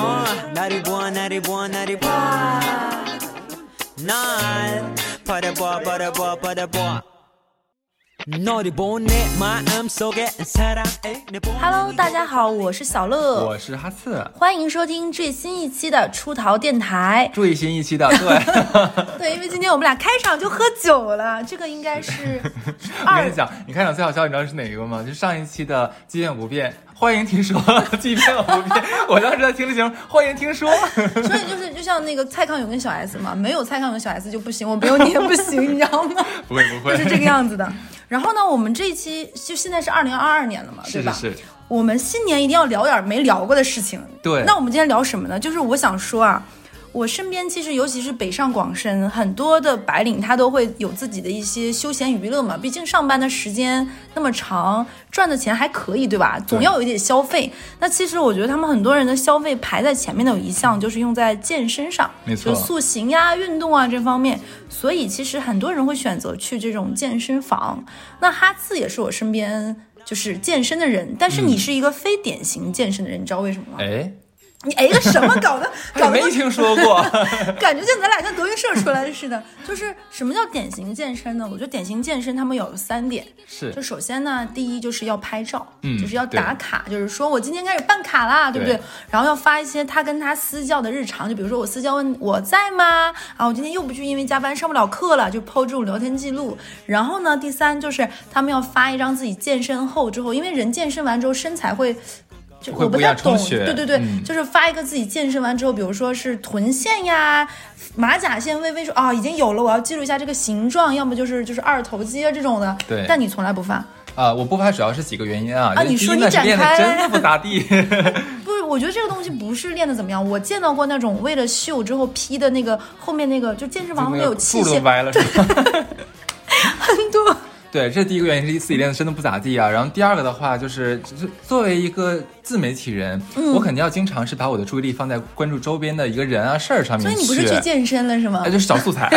어, 나를 보아 나를 보아 나를 보아 날 바라봐 바라봐 바라봐 너를 보내 마음속에 사랑해 내 보내 Hello，大家好，我是小乐，我是哈刺，欢迎收听最新一期的出逃电台。最新一期的对。对，因为今天我们俩开场就喝酒了，这个应该是二我跟你讲，你开场最好笑，你知道是哪个吗？就上一期的《鸡变不变》， 欢迎听说，即便不变。我当时在听的节目，欢迎听说。所以就是就像那个蔡康永跟小 S 嘛，没有蔡康永小 S 就不行，我没有你也不行，你知道吗？不会不会，就是这个样子的。然后呢，我们这一期就现在是二零二二年了嘛，对吧？是是是，我们新年一定要聊点没聊过的事情。对那我们今天聊什么呢？就是我想说啊，我身边其实尤其是北上广深很多的白领，他都会有自己的一些休闲娱乐嘛。毕竟上班的时间那么长，赚的钱还可以，对吧？总要有一点消费。那其实我觉得他们很多人的消费排在前面的有一项就是用在健身上，没错就塑形呀、运动啊这方面。所以其实很多人会选择去这种健身房。那哈次也是我身边就是健身的人，但是你是一个非典型健身的人，你知道为什么吗？哎，你哎个什么 搞的？搞得没听说过。感觉像咱俩像德云社出来的似的。就是什么叫典型健身呢？我觉得典型健身他们有三点，是就首先呢，第一就是要拍照，嗯就是要打卡，就是说我今天开始办卡啦，对不对？对然后要发一些他跟他私教的日常，就比如说我私教问我在吗？啊，我今天又不去，因为加班上不了课了，就抛这种聊天记录。然后呢，第三就是他们要发一张自己健身后之后，因为人健身完之后身材会。就我不太懂，对对对，嗯就是发一个自己健身完之后，比如说是臀线呀、马甲线微微说啊已经有了，我要记录一下这个形状，要么就是就是二头肌啊这种的。对但你从来不发。啊，我不发主要是几个原因啊。啊你说你展开真的不咋地。不是，我觉得这个东西不是练的怎么样。我见到过那种为了秀之后 P 的那个后面那个，就健身房后面有器械歪了是吧？对，这是第一个原因，是自己练的真的不咋地啊。然后第二个的话，就是就是作为一个自媒体人，嗯我肯定要经常是把我的注意力放在关注周边的一个人啊事儿上面去。所以你不是去健身了是吗哎，？就是找素材。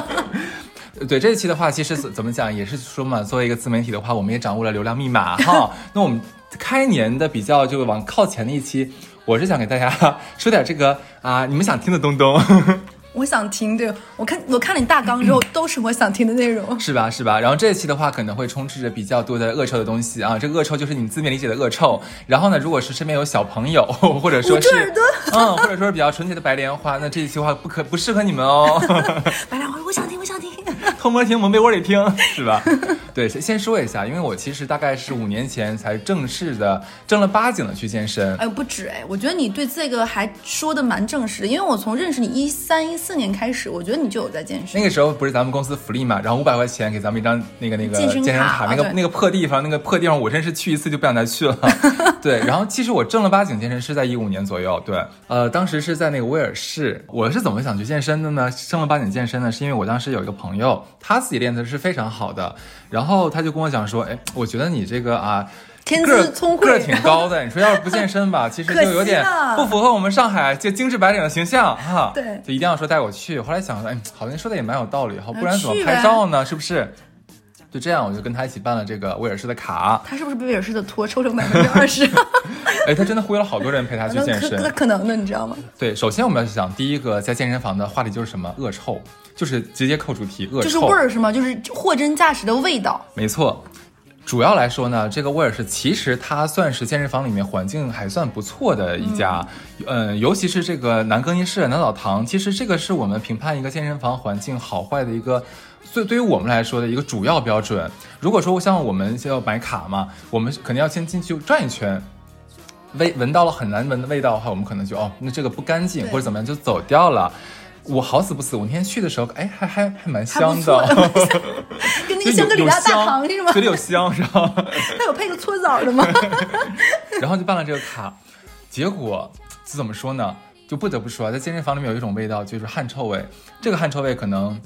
对这一期的话，其实怎怎么讲，也是说嘛，作为一个自媒体的话，我们也掌握了流量密码哈。那我们开年的比较就往靠前的一期，我是想给大家 说点这个啊，你们想听的东东。我想听，对我看我看了你大纲之后，都是我想听的内容。是吧？是吧？然后这一期的话，可能会充斥着比较多的恶臭的东西啊。这个恶臭就是你字面理解的恶臭。然后呢，如果是身边有小朋友，或者说是嗯，或者说是比较纯洁的白莲花，那这一期的话不可不适合你们哦。白莲花，我想听，我想听。偷摸听，蒙被窝里听，是吧？对，先先说一下，因为我其实大概是五年前才正式的正儿八经的去健身。哎，不止哎，我觉得你对这个还说的蛮正式的，因为我从认识你一三一四年开始，我觉得你就有在健身。那个时候不是咱们公司福利嘛，然后五百块钱给咱们一张那个那个健身卡那个那个破地方，那个破地方，我真是去一次就不想再去了。对，然后其实我正儿八经健身是在一五年左右，对，呃，当时是在那个威尔士。我是怎么想去健身的呢？正儿八经健身呢，是因为我当时有一个朋友，他自己练的是非常好的，然后他就跟我讲说，哎，我觉得你这个啊。天个儿资聪慧个儿挺高的，你说要是不健身吧，其实就有点不符合我们上海这精致白领的形象哈。对就一定要说带我去。后来想说，哎，好像说的也蛮有道理哈，不然怎么拍照呢？是不是？就这样，我就跟他一起办了这个威尔士的卡。他是不是被威尔士的托抽成百分之二十？哎，他真的忽悠了好多人陪他去健身那。可能的，你知道吗？对，首先我们要想第一个在健身房的话题就是什么？恶臭，就是直接扣主题，恶臭。就是味儿是吗？就是货真价实的味道。没错，主要来说呢，这个味儿是其实它算是健身房里面环境还算不错的一家，嗯、尤其是这个男更衣室、男澡堂，其实这个是我们评判一个健身房环境好坏的一个。所以对于我们来说的一个主要标准，如果说像我们要买卡嘛，我们肯定要先进去转一圈，味闻到了很难闻的味道的话，我们可能就哦，那这个不干净或者怎么样就走掉了。我好死不死，我那天去的时候，哎，还还还蛮香的，跟那个 香格里拉大有堂是吗？嘴里有香是吧？它有配个搓澡的吗？然后就办了这个卡，结果这怎么说呢？就不得不说啊，在健身房里面有一种味道，就是汗臭味。这个汗臭味可能，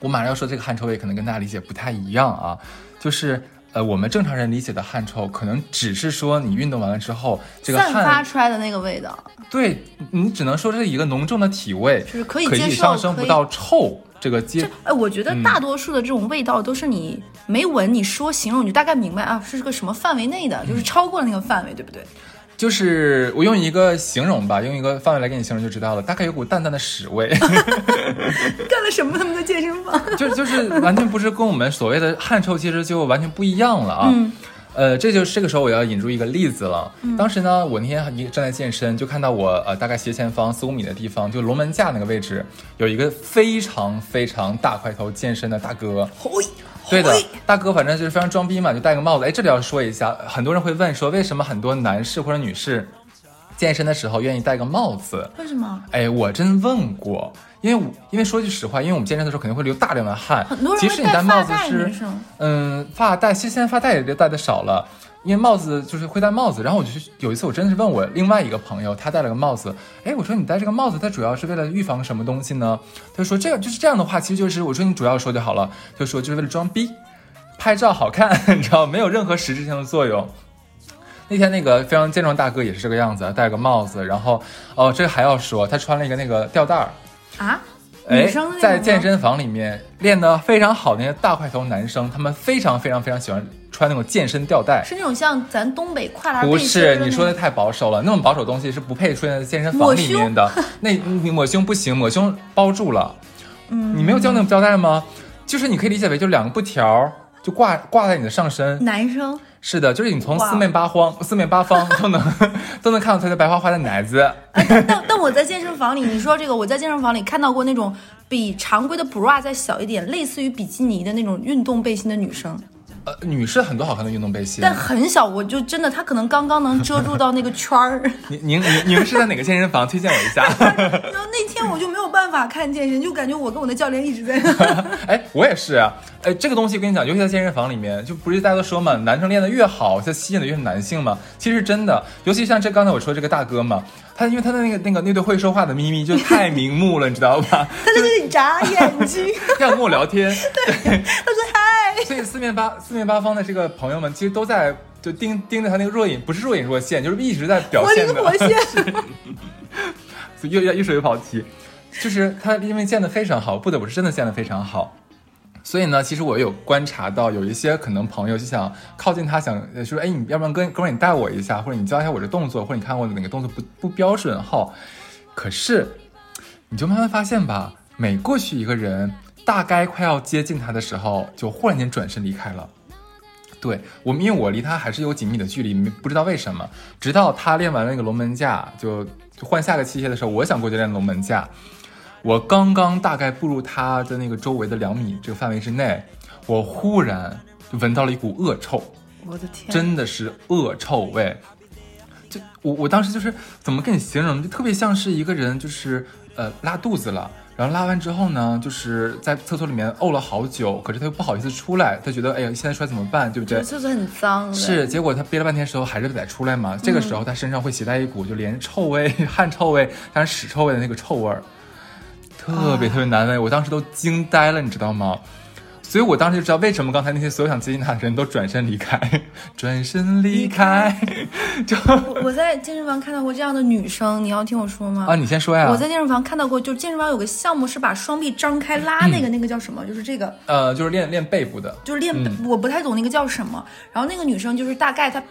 我马上要说这个汗臭味可能跟大家理解不太一样啊，就是。呃，我们正常人理解的汗臭，可能只是说你运动完了之后，这个散发，出来的那个味道，对你只能说这是一个浓重的体味，就是可以接受上升不到臭这个阶我觉得嗯大多数的这种味道都是你没闻，你说形容你就大概明白啊，是个什么范围内的，就是超过了那个范围，对不对？就是我用一个形容吧，用一个范围来给你形容就知道了，大概有股淡淡的屎味，干了什么？他们的健身房？就就是完全不是跟我们所谓的汗臭，其实就完全不一样了啊。嗯呃，这就是这个时候我要引入一个例子了。当时呢，我那天一正在健身，就看到我呃大概斜前方四五米的地方，就龙门架那个位置，有一个非常非常大块头健身的大哥。嘿，对的，大哥，反正就是非常装逼嘛，就戴个帽子。哎，这里要说一下，很多人会问说，为什么很多男士或者女士健身的时候愿意戴个帽子？为什么？哎，我真问过，因为因为说句实话，因为我们健身的时候肯定会流大量的汗，很多人即使你戴帽子，是嗯发带，其实现在发带也戴的少了。因为帽子就是会戴帽子，然后我就有一次我真的是问我另外一个朋友，他戴了个帽子，哎，我说你戴这个帽子，它主要是为了预防什么东西呢？他就说这个就是这样的话，其实就是我说你主要说就好了，就说就是为了装逼，拍照好看，你知道，没有任何实质性的作用。那天那个非常健壮大哥也是这个样子，戴个帽子，然后哦，这还要说，他穿了一个那个吊带儿，啊？哎在健身房里面练得非常好的那些大块头男生，他们非常非常非常喜欢穿那种健身吊带。是那种像咱东北跨栏不是你说的太保守了，那种保守东西是不配出现在健身房里面的。那你抹胸不行，抹胸包住了。嗯，你没有教那种吊带吗？就是你可以理解为就两个布条就挂挂在你的上身。男生是的，就是你从四面八方、四面八方都能 都能看到她的白花花的奶子。但但我在健身房里，你说这个，我在健身房里看到过那种比常规的 bra 再小一点，类似于比基尼的那种运动背心的女生，呃，女士很多好看的运动背心。但很小，我就真的，她可能刚刚能遮住到那个圈儿。您您您您是在哪个健身房？推荐我一下。然后那天我就没有办法看健身，就感觉我跟我的教练一直在那。哎，我也是啊。哎，这个东西跟你讲，尤其在健身房里面，就不是大家都说嘛，男生练得越好，他吸引的越是男性嘛。其实真的，尤其像这刚才我说这个大哥嘛，他因为他的那个那个那对会说话的咪咪就太明目了，你知道吧？他就在那里眨眼睛，要跟我聊天，对，他说嗨，所以四面八四面八方的这个朋友们，其实都在就盯盯着他那个若隐，不是若隐若现，就是一直在表活灵现的。活现。所以又又说又跑题，就是他因为建的非常好，不得不是真的建的非常好。所以呢，其实我有观察到，有一些可能朋友就想靠近他，想呃说，哎，你要不然哥哥们儿你带我一下，或者你教一下我这动作，或者你看我哪个动作不不标准哈。可是，你就慢慢发现吧，每过去一个人，大概快要接近他的时候，就忽然间转身离开了。对我们，因为我离他还是有几米的距离，不知道为什么。直到他练完了那个龙门架，就就换下个器械的时候，我想过去练龙门架。我刚刚大概步入他的那个周围的两米这个范围之内，我忽然就闻到了一股恶臭，我的天，真的是恶臭味。就我我当时就是怎么跟你形容，就特别像是一个人就是呃拉肚子了，然后拉完之后呢，就是在厕所里面呕了好久，可是他又不好意思出来，他觉得哎呀现在出来怎么办，对不对？厕所很脏的。是，结果他憋了半天时候还是得出来嘛。这个时候他身上会携带一股就连臭味、汗臭味，加上屎臭味的那个臭味儿，特别特别难闻。我当时都惊呆了，你知道吗？所以我当时就知道为什么刚才那些所有想接近他的人都转身离开，转身离开。就我我在健身房看到过这样的女生，你要听我说吗？啊，你先说呀。我在健身房看到过，就健身房有个项目是把双臂张开拉那个、那个叫什么？就是这个，呃，就是练练背部的。就是练，我不太懂那个叫什么。然后那个女生就是大概她。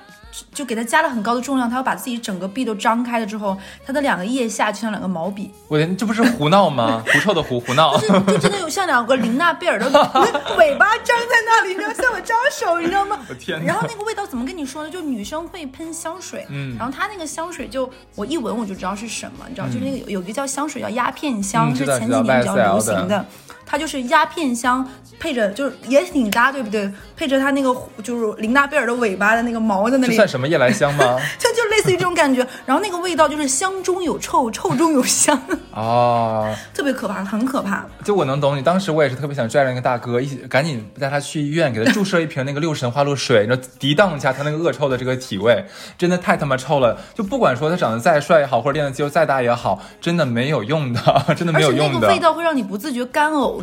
就给它加了很高的重量，它要把自己整个臂都张开了之后，它的两个腋下就像两个毛笔，我天，这不是胡闹吗？狐臭的狐，胡闹。就就真的有像两个玲娜贝尔的 尾巴张在那里，你知道向我招手，你知道吗？我天然后那个味道怎么跟你说呢？就女生会喷香水，嗯然后它那个香水就我一闻我就知道是什么，你知道，就是那个有有一个叫香水叫鸦片香，是前几年比较流行的的。它就是鸦片香，配着就是也挺搭，对不对？配着它那个就是林娜贝尔的尾巴的那个毛在那里，这算什么夜来香吗？就就类似于这种感觉。然后那个味道就是香中有臭，臭中有香，哦，特别可怕，很可怕。就我能懂你，当时我也是特别想拽着那个大哥一起，赶紧带他去医院，给他注射一瓶那个六神花露水，然后涤荡一下他那个恶臭的这个体味，真的太他妈臭了。就不管说他长得再帅也好，或者练的肌肉再大也好，真的没有用的，真的没有而且那用的，个味道会让你不自觉干呕，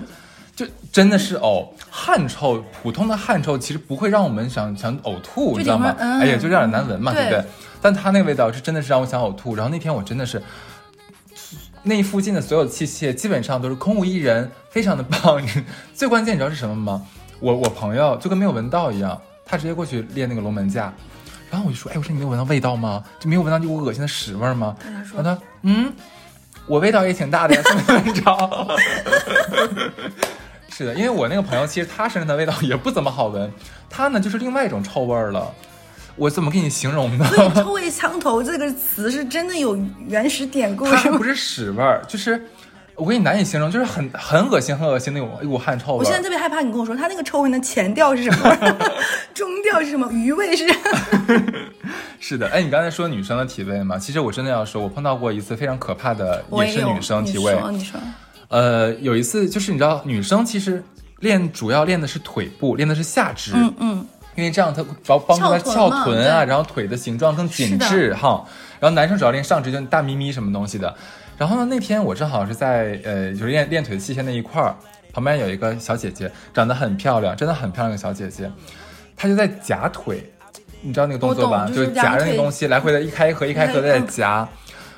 就真的是呕。汗臭，普通的汗臭其实不会让我们想想呕吐，你知道吗哎呀，就有点难闻嘛，对不对对？但他那个味道是真的是让我想呕吐。然后那天我真的是。那附近的所有器械基本上都是空无一人，非常的棒。最关键你知道是什么吗？我我朋友就跟没有闻到一样，他直接过去练那个龙门架，然后我就说，哎，我说你没有闻到味道吗？就没有闻到那股恶心的屎味儿吗？他说然后他，嗯，我味道也挺大的呀，怎么着？是的，因为我那个朋友其实他身上的味道也不怎么好闻，他呢就是另外一种臭味儿了。我怎么给你形容呢？所以“臭味相投”这个词是真的有原始典故，它不？是屎味儿，就是我给你难以形容，就是很很恶心、很恶心那种一股汗臭味。我现在特别害怕你跟我说他那个臭味的前调是什么，中调是什么，余味是。是的，哎，你刚才说女生的体味嘛，其实我真的要说，我碰到过一次非常可怕的，也是女生体味你。说，你说，呃，有一次就是你知道，女生其实练主要练的是腿部，练的是下肢，嗯嗯，因为这样它帮帮助她翘翘臀啊，然后腿的形状更紧致哈。然后男生主要练上肢，就大咪咪什么东西的。然后呢，那天我正好是在呃，就是练练腿器械那一块儿，旁边有一个小姐姐，长得很漂亮，真的很漂亮的小姐姐，她就在夹腿，你知道那个动作吧？就是夹着那个东西来回的一开一合，一开一合的在嗯夹。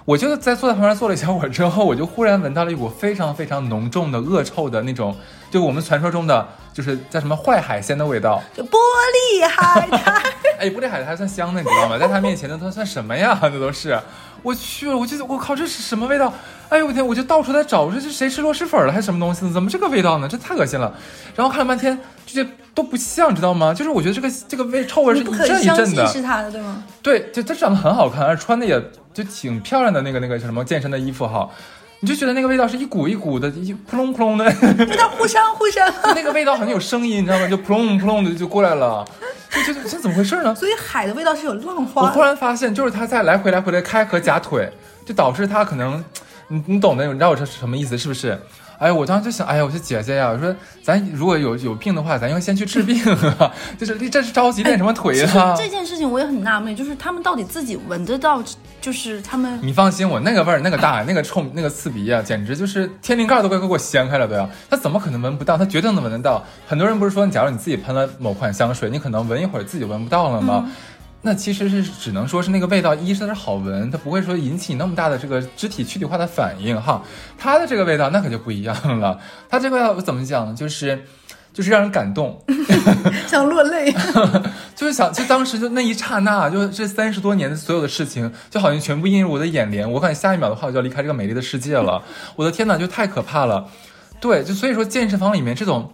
我就在坐在旁边坐了一小会儿之后，我就忽然闻到了一股非常非常浓重的恶臭的那种，就我们传说中的就是叫什么坏海鲜的味道。就玻璃海苔。哎，玻璃海苔还算香的，你知道吗？在他面前那都算什么呀？那都是，我去了，我就我靠，这是什么味道？哎呦我天，我就到处在找，我说这谁吃螺蛳粉了还是什么东西呢？怎么这个味道呢？这太恶心了。然后看了半天，这些都不像，你知道吗？就是我觉得这个这个味臭味是不一阵一阵的。是他的，对吗？对，就他长得很好看，而穿的也就挺漂亮的那个那个叫什么健身的衣服哈，你就觉得那个味道是一股一股的，一扑隆扑隆的，有点互相互相。那个味道好像有声音，你知道吗？就扑隆扑隆的就过来了，就就就这怎么回事呢？所以海的味道是有浪花我突然发现，就是它在来回来回的开合夹腿，就导致它可能，你你懂的，你知道我这是什么意思是不是？哎，我当时就想，哎呀，我说姐姐呀，我说咱如果有有病的话，咱应该先去治病啊，就是这是着急练什么腿啊？这件事情我也很纳闷，就是他们到底自己闻得到，就是他们你放心，我那个味儿、那个大、那个臭、那个刺鼻啊，简直就是天灵盖都快给我掀开了都要。他怎么可能闻不到？他绝对能闻得到。很多人不是说，假如你自己喷了某款香水，你可能闻一会儿自己闻不到了吗？那其实是只能说是那个味道，一是它是好闻，它不会说引起那么大的这个肢体躯体化的反应哈。它的这个味道那可就不一样了，它这个味道怎么讲呢？就是就是让人感动，想落泪。就是想，就当时就那一刹那，就这三十多年的所有的事情，就好像全部映入我的眼帘。我感觉下一秒的话，我就要离开这个美丽的世界了。我的天哪，就太可怕了。对，就所以说健身房里面这种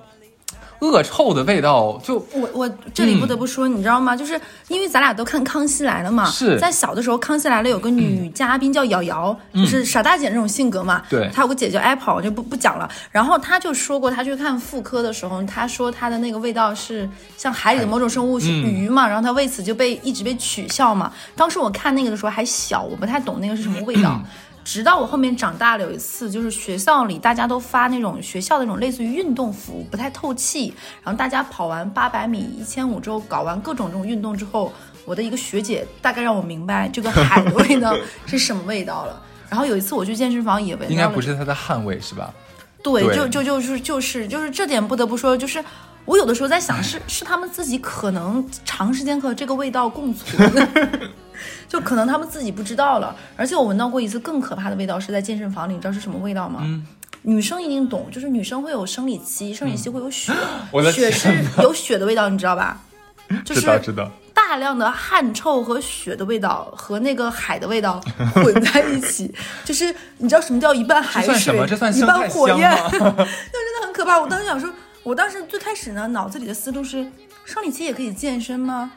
恶臭的味道，就我我这里不得不说，你知道吗？就是因为咱俩都看《康熙来了》嘛，是在小的时候，《康熙来了》有个女嘉宾叫瑶瑶，就是傻大姐那种性格嘛。对她有个姐叫 Apple，我就不不讲了。然后她就说过，她去看妇科的时候，她说她的那个味道是像海里的某种生物是鱼嘛，然后她为此就被一直被取笑嘛。当时我看那个的时候还小，我不太懂那个是什么味道。直到我后面长大了，有一次就是学校里大家都发那种学校的那种类似于运动服，不太透气。然后大家跑完八百米、一千五之后，搞完各种这种运动之后，我的一个学姐大概让我明白这个海的 味道是什么味道了。然后有一次我去健身房也闻到了，应该不是它的汗味是吧？对，对就就就是就是就是这点不得不说，就是我有的时候在想，是 是他们自己可能长时间和这个味道共存，就可能他们自己不知道了。而且我闻到过一次更可怕的味道，是在健身房里，你知道是什么味道吗？嗯女生一定懂，就是女生会有生理期，生理期会有血，血是有血的味道，你知道吧？就是。大量的汗臭和血的味道和那个海的味道混在一起，就是你知道什么叫一半海水这算什么？这算一半火焰，香吗？那真的很可怕。我当时想说，我当时最开始呢，脑子里的思路是，生理期也可以健身吗？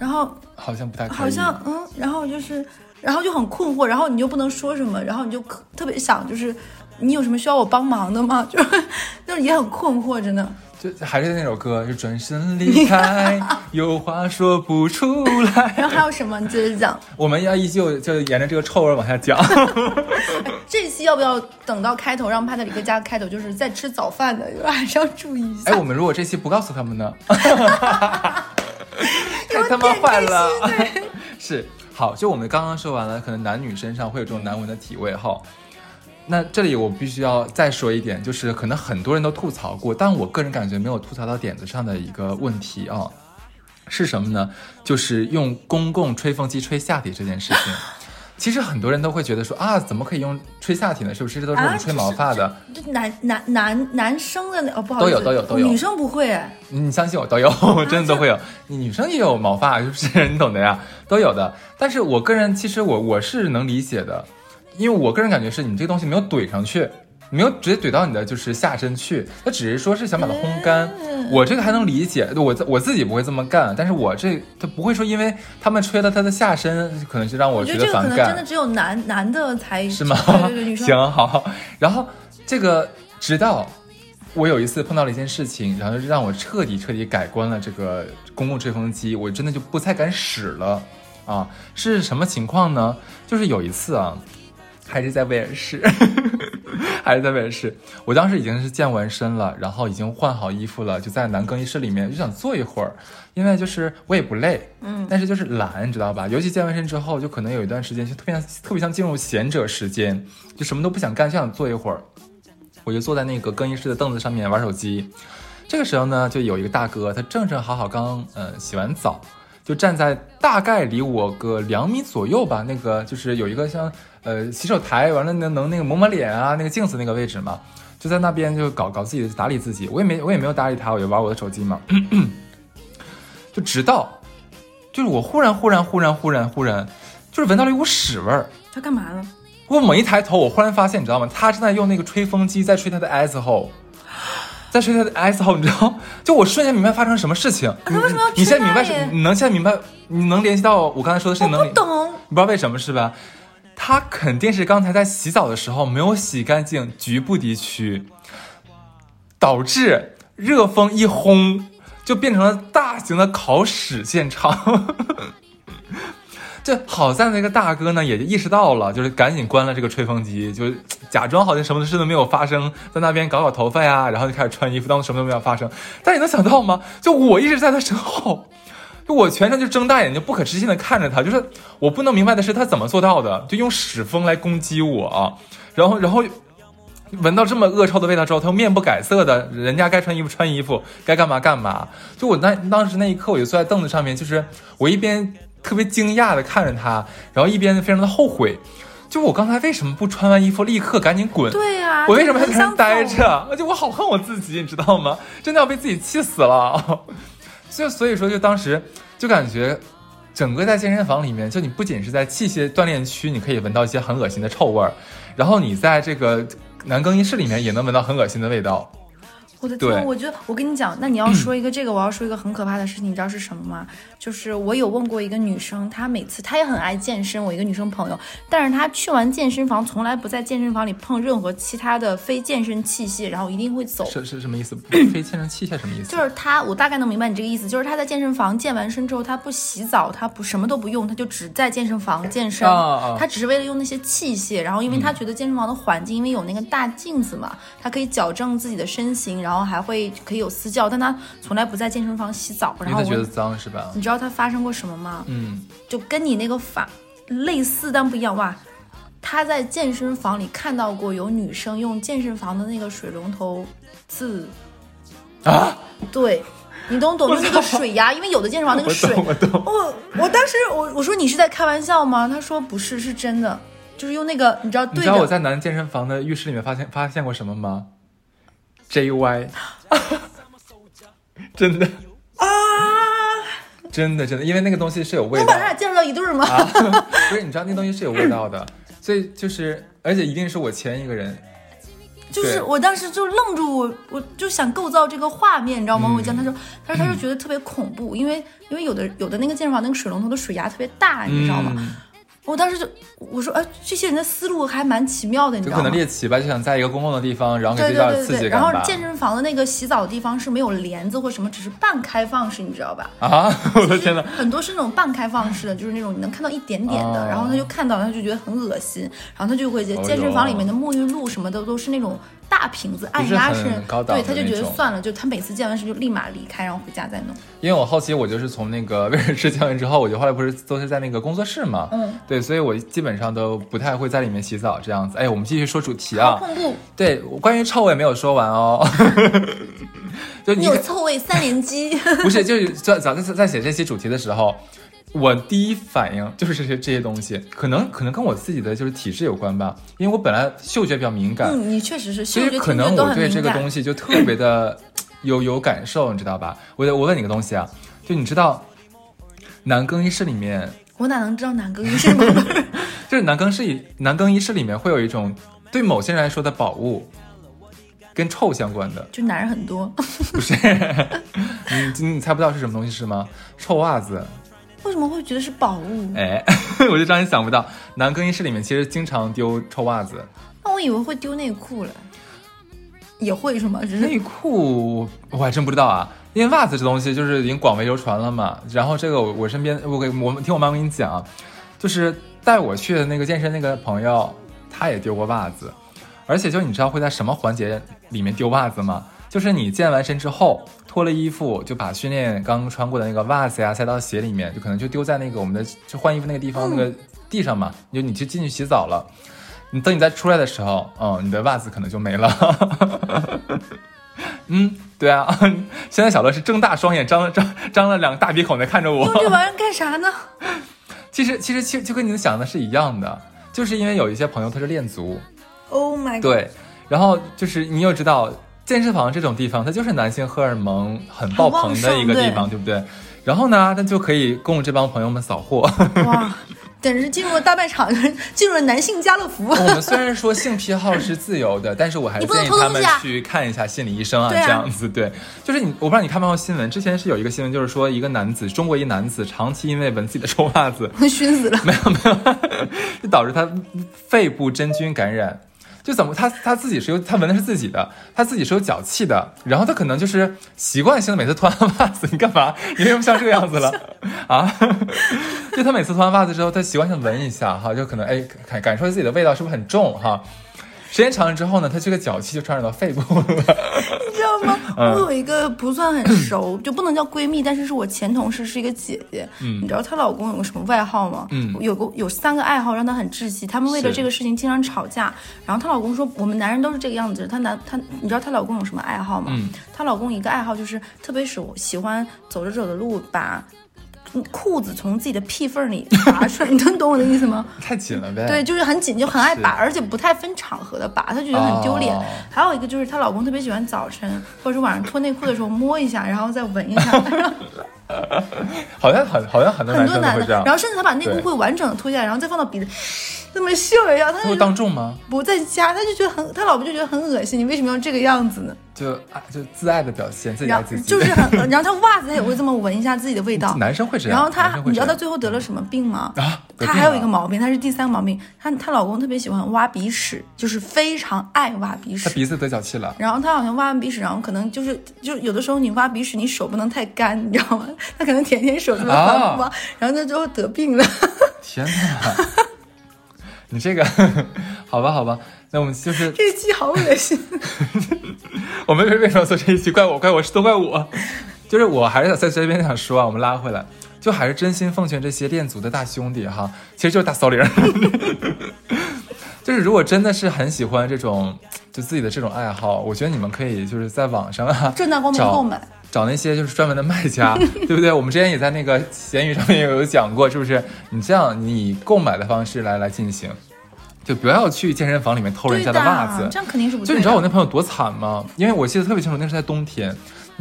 然后好像不太。好像嗯，然后就是，然后就很困惑，然后你又不能说什么，然后你就特别想就是。你有什么需要我帮忙的吗？就就是也很困惑真的。就还是那首歌，就转身离开，有话说不出来。然后还有什么？你接着讲。我们要依旧就沿着这个臭味往下讲。这期要不要等到开头，让帕特里克加个开头，就是在吃早饭的，还是要注意一下。哎，我们如果这期不告诉他们呢？太他妈坏了！是好，就我们刚刚说完了，可能男女身上会有这种难闻的体味哈。那这里我必须要再说一点，就是可能很多人都吐槽过，但我个人感觉没有吐槽到点子上的一个问题啊，是什么呢？就是用公共吹风机吹下体这件事情。其实很多人都会觉得说啊，怎么可以用吹下体呢？是不是这都是我们吹毛发的？就男男男男生的那哦，不好意思，都有都有都有女生不会哎。你相信我，都有，真的都会有。你女生也有毛发，是不是？你懂的呀。都有的。但是我个人其实我我是能理解的，因为我个人感觉是你这个东西没有怼上去，没有直接怼到你的就是下身去，他只是说是想把它烘干。我这个还能理解，我我自己不会这么干，但是我这他不会说因为他们吹了他的下身，可能是让我我觉得反感，能真的只有男男的才是吗？对对对，行好，然后这个直到我有一次碰到了一件事情，然后让我彻底彻底改观了这个公共吹风机，我真的就不太敢使了啊！是什么情况呢？就是有一次啊，还是在威尔士，还是在威尔士，我当时已经是健完身了，然后已经换好衣服了，就在男更衣室里面就想坐一会儿，因为就是我也不累，嗯但是就是懒，你知道吧？尤其健完身之后，就可能有一段时间就特别像特别像进入闲者时间，就什么都不想干，就想坐一会儿。我就坐在那个更衣室的凳子上面玩手机。这个时候呢，就有一个大哥，他正正好好刚呃洗完澡，就站在大概离我个两米左右吧，那个就是有一个像呃洗手台，完了能能那个抹抹脸啊，那个镜子那个位置嘛，就在那边就搞搞自己的打理自己。我也没我也没有搭理他，我就玩我的手机嘛。就直到就是我忽然忽然忽然忽然忽然就是闻到了一股屎味儿。他干嘛呢？我猛一抬头，我忽然发现，你知道吗？他正在用那个吹风机在吹他的 asshole，在吹他的 asshole，你知道？就我瞬间明白发生了什么事情。他为什么要你你现在明白吹他耶是？你能现在明白？你能联系到我刚才说的事情？能不懂。你不知道为什么是吧？他肯定是刚才在洗澡的时候没有洗干净局部地区，导致热风一轰，就变成了大型的烤屎现场。这好在那个大哥呢，也就意识到了，就是赶紧关了这个吹风机，就假装好像什么事都没有发生，在那边搞搞头发呀，然后就开始穿衣服，当做什么都没有发生。但你能想到吗？就我一直在他身后，就我全程就睁大眼睛，不可置信的看着他，就是我不能明白的是他怎么做到的，就用屎风来攻击我，然后然后闻到这么恶臭的味道之后，他又面不改色的，人家该穿衣服穿衣服，该干嘛干嘛。就我那当时那一刻，我就坐在凳子上面，就是我一边特别惊讶的看着他，然后一边非常的后悔，就我刚才为什么不穿完衣服立刻赶紧滚？对呀、我为什么还在那？待着？而且我好恨我自己，你知道吗？真的要被自己气死了。就所以说，就当时就感觉，整个在健身房里面，就你不仅是在器械锻炼区，你可以闻到一些很恶心的臭味儿，然后你在这个男更衣室里面也能闻到很恶心的味道。我的天，我觉得我跟你讲，那你要说一个这个，我要说一个很可怕的事情，你知道是什么吗？就是我有问过一个女生，她每次她也很爱健身，我一个女生朋友，但是她去完健身房，从来不在健身房里碰任何其他的非健身器械，然后一定会走。是是什么意思？非健身器械什么意思？就是她，我大概能明白你这个意思，就是她在健身房健完身之后，她不洗澡，她不什么都不用，她就只在健身房健身，她只是为了用那些器械，然后因为她觉得健身房的环境，因为有那个大镜子嘛，她可以矫正自己的身形，然后还会可以有私教，但他从来不在健身房洗澡。然后我觉得，脏是吧？你知道他发生过什么吗？嗯，就跟你那个法类似但不一样哇。他在健身房里看到过有女生用健身房的那个水龙头自啊，对，你懂懂，就那个水压，因为有的健身房那个水，懂我懂。我我当时我我说你是在开玩笑吗？他说不是，是真的，就是用那个你知道你知道我在男健身房的浴室里面发现发现过什么吗？JY，真的啊，真的真的，因为那个东西是有味道我把他俩介绍到一对儿吗？啊，不是你知道那东西是有味道的，所以就是而且一定是我前一个人，就是我当时就愣住，我我就想构造这个画面，你知道吗？嗯我讲，他说，他说他就觉得特别恐怖，因为因为有的有的那个健身房那个水龙头的水压特别大，你知道吗？嗯我当时就我说，哎，这些人的思路还蛮奇妙的，你知就可？能猎奇吧，就想在一个公共的地方，然后给对自己找对对对对，点刺激感。然后健身房的那个洗澡的地方是没有帘子或什么，只是半开放式，你知道吧？啊，我的天呐，很多是那种半开放式的，就是那种你能看到一点点的，哦然后他就看到，他就觉得很恶心，然后他就会觉得哦健身房里面的沐浴露什么的都是那种大瓶子，按压式对，他就觉得算了，就他每次健完身就立马离开，然后回家再弄。因为我后期我就是从那个威尔士教完之后，我就后来不是都是在那个工作室嘛，嗯，对，所以我基本上都不太会在里面洗澡这样子。哎，我们继续说主题啊！对，关于臭味没有说完哦，就你你有臭味三连击，不是，就是在早在在写这期主题的时候，我第一反应就是这些这些东西，可能可能跟我自己的就是体质有关吧，因为我本来嗅觉比较敏感，嗯，你确实是嗅所以觉、可能我对这个。东西就特别的有有感受，你知道吧？我我问你个东西啊，就你知道男更衣室里面我哪能知道男更衣室吗？就是男更室男更衣室里面会有一种对某些人来说的宝物，跟臭相关的，就男人很多，不是？你你猜不到是什么东西是吗？臭袜子。为什么会觉得是宝物？哎，我就让你想不到，男更衣室里面其实经常丢臭袜子。那我以为会丢内裤了，也会是吗？只是内裤我还真不知道啊，因为袜子这东西就是已经广为流传了嘛。然后这个我我身边我给我们听我妈跟你讲，就是带我去的那个健身那个朋友，他也丢过袜子，而且就你知道会在什么环节里面丢袜子吗？就是你健完身之后脱了衣服，就把训练刚穿过的那个袜子呀塞到鞋里面，就可能就丢在那个我们的就换衣服那个地方那个地上嘛。就你去进去洗澡了，你等你再出来的时候，嗯，你的袜子可能就没了。嗯，对啊，现在小乐是睁大双眼，张了张张了两个大鼻孔在看着我。用这玩意儿干啥呢？其实其实其实就跟你想的是一样的，就是因为有一些朋友他是练足，Oh my god，对，然后就是你又知道。健身房这种地方，它就是男性荷尔蒙很爆棚的一个地方，对不对？然后呢，他就可以供这帮朋友们扫货。哇，简直进入了大卖场，进入了男性家乐福。我们虽然说性癖好是自由的，但是我还是建议他们去看一下心理医生啊，这样子。对，就是你，我不知道你看没有新闻，之前是有一个新闻，就是说一个男子，中国一男子长期因为闻自己的臭袜子 熏死了，没有没有，就导致他肺部真菌感染。就怎么他他自己是有他闻的是自己的，他自己是有脚气的，然后他可能就是习惯性的每次脱完袜子，你干嘛？你为什么像这个样子了啊？就他每次脱完袜子之后，他习惯性闻一下哈，就可能哎感感受自己的味道是不是很重哈？时间长了之后呢，他这个脚气就传染到肺部了，你知道吗？我有一个不算很熟，就不能叫闺蜜，但是是我前同事，是一个姐姐。嗯，你知道她老公有个什么外号吗？嗯，有个有三个爱好让她很窒息，他们为了这个事情经常吵架。然后她老公说，我们男人都是这个样子。她男她，你知道她老公有什么爱好吗？嗯，她老公一个爱好就是特别喜喜欢走着走的路把。裤子从自己的屁缝里拔出来，你能懂我的意思吗？太紧了呗。对，就是很紧，就很爱拔，而且不太分场合的拔，她觉得很丢脸。还有一个就是她老公特别喜欢早晨或者是晚上脱内裤的时候摸一下，然后再闻一下。好像很好像很多很多男的然后甚至他把内裤会完整的脱下来，然后再放到鼻子。那么秀一样，他会当众吗？不在家，他就觉得很，他老婆就觉得很恶心。你为什么要这个样子呢？就爱就自爱的表现，自己爱自己。就是很，然后他袜子他也会这么闻一下自己的味道。男生会这样。然后他，你知道他最后得了什么病吗？啊，他还有一个毛病，他是第三个毛病。他她老公特别喜欢挖鼻屎，就是非常爱挖鼻屎。他鼻子得脚气了。然后他好像挖完鼻屎，然后可能就是就有的时候你挖鼻屎，你手不能太干，你知道吗？他可能舔舔手，这么挖，然后他最后得病了。天哪！你这个，好吧，好吧，那我们就是这一期好恶心。我们为为什么做这一期？怪我，怪我，是都怪我。就是我还是在这边想说啊，我们拉回来，就还是真心奉劝这些恋足的大兄弟哈，其实就是大骚灵。就是如果真的是很喜欢这种就自己的这种爱好，我觉得你们可以就是在网上啊，正大光明购买。找那些就是专门的卖家，对不对？我们之前也在那个闲鱼上面有讲过，是不是？你这样，你购买的方式来来进行，就不要去健身房里面偷人家的袜子，这样肯定是不。就你知道我那朋友多惨吗？因为我记得特别清楚，那是在冬天，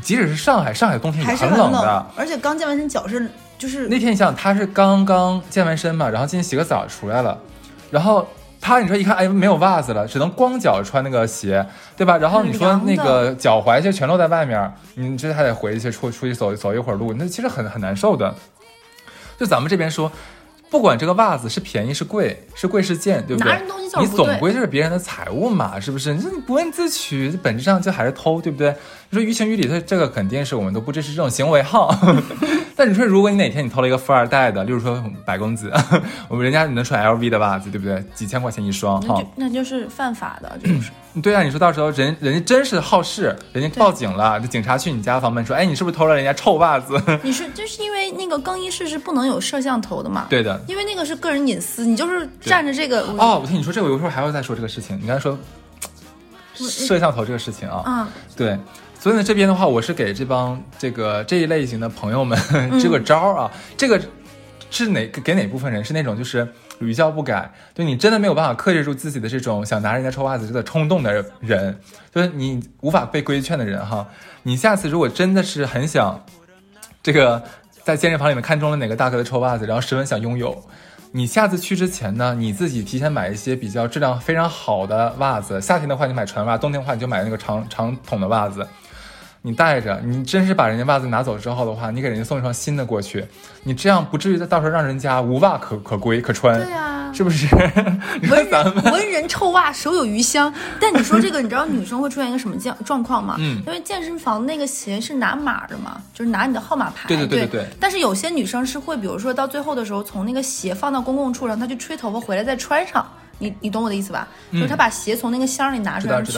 即使是上海，上海冬天也很冷的，而且刚健完身，脚是就是那天你想想，他是刚刚健完身嘛，然后进去洗个澡出来了，然后。他你说一看，哎，没有袜子了，只能光脚穿那个鞋，对吧？然后你说那个脚踝就全露在外面，你这还得回去出出去走走一会儿路，那其实很很难受的。就咱们这边说，不管这个袜子是便宜是贵，是贵是贱，对不对？你总归就是别人的财物嘛，是不是？你这不问自取，本质上就还是偷，对不对？你说于情于理，他这个肯定是我们都不支持这种行为哈。但你说，如果你哪天你偷了一个富二代的，例如说白公子，我们人家能穿 LV 的袜子，对不对？几千块钱一双，哈，那就是犯法的，就是。对啊，你说到时候人人家真是好事，人家报警了，这警察去你家房门说，哎，你是不是偷了人家臭袜子？你是就是因为那个更衣室是不能有摄像头的嘛？对的，因为那个是个人隐私，你就是占着这个。哦，我听你说这个，我有时候还要再说这个事情。你刚才说摄像头这个事情啊，嗯，对。所以呢，这边的话，我是给这帮这个这一类型的朋友们支个招啊。这个是哪给哪部分人？是那种就是屡教不改，就你真的没有办法克制住自己的这种想拿人家臭袜子这个冲动的人，就是你无法被规劝的人哈。你下次如果真的是很想这个在健身房里面看中了哪个大哥的臭袜子，然后十分想拥有。你下次去之前呢，你自己提前买一些比较质量非常好的袜子。夏天的话，你买船袜；冬天的话，你就买那个长长筒的袜子。你带着，你真是把人家袜子拿走之后的话，你给人家送一双新的过去，你这样不至于到时候让人家无袜可可归可穿。对啊，是不是？你说咱们人文人臭袜，手有余香。但你说这个，你知道女生会出现一个什么状状况吗？嗯因为健身房那个鞋是拿码的嘛，就是拿你的号码牌。对对对对对对但是有些女生是会，比如说到最后的时候，从那个鞋放到公共处，让她去吹头发，回来再穿上。你你懂我的意思吧？就是她把鞋从那个箱里拿出来去。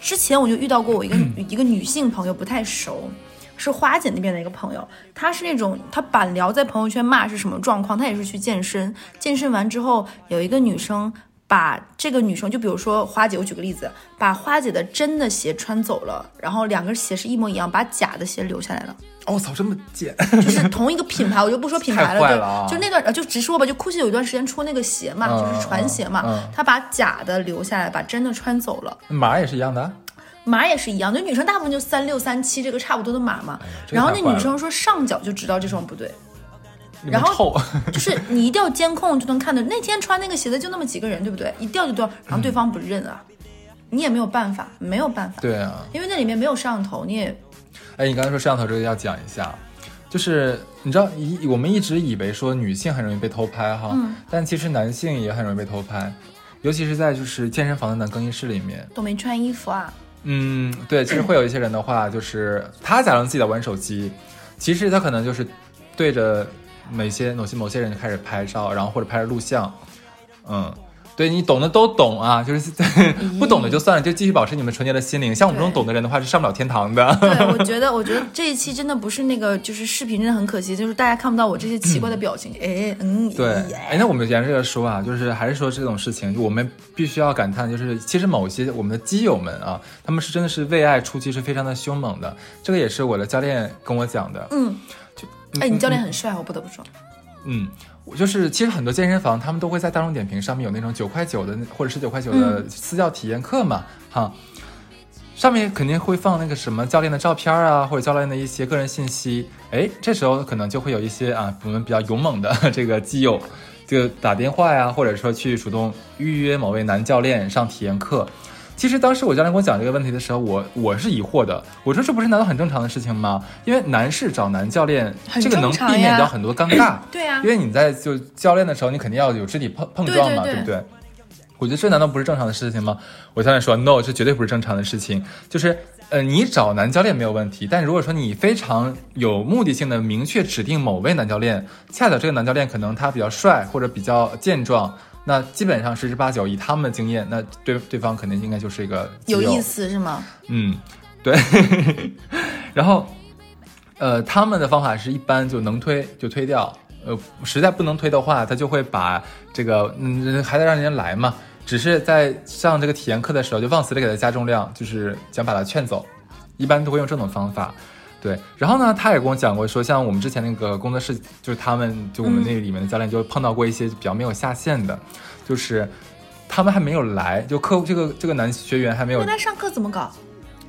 之前我就遇到过我一个、一个女性朋友，不太熟。是花姐那边的一个朋友，她是那种她板聊在朋友圈骂是什么状况，她也是去健身，健身完之后有一个女生把这个女生，就比如说花姐，我举个例子，把花姐的真的鞋穿走了，然后两个鞋是一模一样，把假的鞋留下来了，哦，操，这么贱！就是同一个品牌，我就不说品牌了，对，坏了啊就那段呃就直说吧，就 GUCCI 有一段时间出那个鞋嘛，嗯就是船鞋嘛，嗯嗯她把假的留下来，把真的穿走了。码也是一样的啊。码也是一样，就女生大部分就三六三七这个差不多的码嘛。哎这个然后那女生说上脚就知道这双不对，然后，就是你一调监控就能看到，那天穿那个鞋子就那么几个人，对不对？一调就调，然后对方不认啊，你也没有办法，没有办法，对啊。因为那里面没有摄像头，你也哎，你刚才说摄像头这个要讲一下，就是你知道一我们一直以为说女性很容易被偷拍哈，嗯但其实男性也很容易被偷拍，尤其是在就是健身房的男更衣室里面。都没穿衣服啊。嗯，对，其实会有一些人的话，就是他假装自己在玩手机，其实他可能就是对着某些某些某些人就开始拍照，然后或者拍着录像，嗯。对你懂的都懂啊，就是 不懂的就算了，就继续保持你们纯洁的心灵。像我们这种懂的人的话，是上不了天堂的。对，我觉得，我觉得这一期真的不是那个，就是视频真的很可惜，就是大家看不到我这些奇怪的表情。哎，嗯，对，哎哎，那我们沿着这个说啊，就是还是说这种事情，就我们必须要感叹，就是其实某些我们的基友们啊，他们是真的是为爱出击，是非常的凶猛的。这个也是我的教练跟我讲的。嗯，就哎，你教练很帅，我不得不说。嗯，我就是其实很多健身房他们都会在大众点评上面有那种九块九的或者十九块九的私教体验课嘛，哈。上面肯定会放那个什么教练的照片啊，或者教练的一些个人信息。哎，这时候可能就会有一些啊，我们比较勇猛的 这个基友，就打电话呀，或者说去主动预约某位男教练上体验课。其实当时我教练跟我讲这个问题的时候，我我是疑惑的。我说这不是难道很正常的事情吗？因为男士找男教练，这个能避免掉很多尴尬。对啊因为你在就教练的时候，你肯定要有肢体碰碰撞嘛，对不对？我觉得这难道不是正常的事情吗？我教练说，no，这绝对不是正常的事情。就是，呃，你找男教练没有问题，但如果说你非常有目的性的明确指定某位男教练，恰巧这个男教练可能他比较帅或者比较健壮，那基本上十之八九以他们的经验，那对对方肯定应该就是一个有意思是吗？嗯，对。然后，呃，他们的方法是一般就能推就推掉，呃，实在不能推的话，他就会把这个，嗯，还得让人家来嘛。只是在上这个体验课的时候，就忘死的给他加重量，就是想把他劝走。一般都会用这种方法。对，然后呢，他也跟我讲过说，像我们之前那个工作室，就是他们就我们那里面的教练就碰到过一些比较没有下线的，就是他们还没有来，就客户这个这个男学员还没有那他上课怎么搞？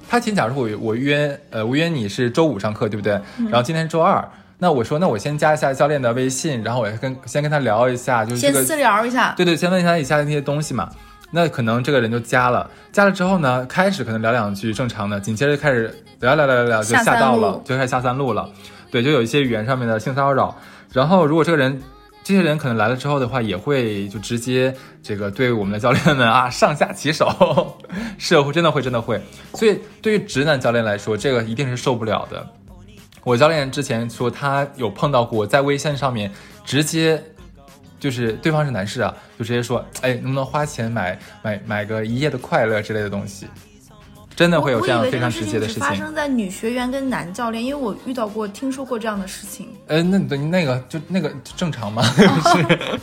他今天假如说我我约呃我约你是周五上课对不对？然后今天是周二，那我说那我先加一下教练的微信，然后我跟先跟他聊一下，就是这个先私聊一下。对对，先问一下以下那些东西嘛。那可能这个人就加了，加了之后呢，开始可能聊两句正常的，紧接着就开始聊聊聊聊聊，就下道了，就开始下三路了。对，就有一些语言上面的性骚扰。然后如果这个人，这些人可能来了之后的话，也会就直接这个对我们的教练们啊上下其手，是会真的会真的会。所以对于直男教练来说，这个一定是受不了的。我教练之前说他有碰到过在微信上面直接。就是对方是男士啊，就直接说，哎，能不能花钱买买买个一夜的快乐之类的东西，真的会有这样非常直接的事情事情。生在女学员跟男教练，因为我遇到过、听说过这样的事情。呃，那对那个就那个正常吗？是，